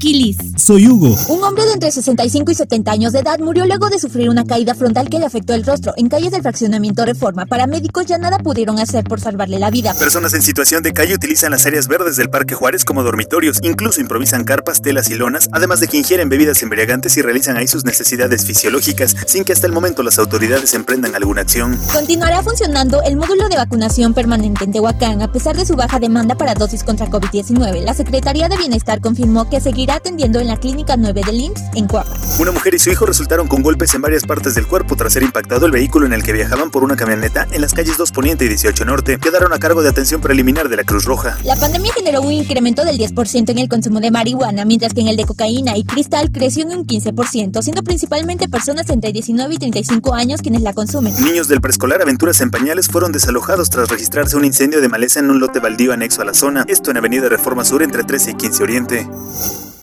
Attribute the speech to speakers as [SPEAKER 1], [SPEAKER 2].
[SPEAKER 1] Aquilis.
[SPEAKER 2] Soy Hugo.
[SPEAKER 3] Un hombre de entre 65 y 70 años de edad murió luego de sufrir una caída frontal que le afectó el rostro en calles del fraccionamiento Reforma. Paramédicos ya nada pudieron hacer por salvarle la vida.
[SPEAKER 4] Personas en situación de calle utilizan las áreas verdes del Parque Juárez como dormitorios, incluso improvisan carpas, telas y lonas, además de que ingieren bebidas embriagantes y realizan ahí sus necesidades fisiológicas, sin que hasta el momento las autoridades emprendan alguna acción.
[SPEAKER 3] Continuará funcionando el módulo de vacunación permanente en Tehuacán a pesar de su baja demanda para dosis contra COVID-19. La Secretaría de Bienestar confirmó que seguirá atendiendo en la Clínica 9 del IMSS en Cuapa.
[SPEAKER 4] Una mujer y su hijo resultaron con golpes en varias partes del cuerpo tras ser impactado el vehículo en el que viajaban por una camioneta en las calles 2 Poniente y 18 Norte. Quedaron a cargo de atención preliminar de la Cruz Roja.
[SPEAKER 3] La pandemia generó un incremento del 10% en el consumo de marihuana, mientras que en el de cocaína y cristal creció en un 15%, siendo principalmente personas entre 19 y 35 años quienes la consumen.
[SPEAKER 4] Niños del preescolar Aventuras en Pañales fueron desalojados tras registrarse un incendio de maleza en un lote baldío anexo a la zona, esto en Avenida Reforma Sur entre 13 y 15 Oriente.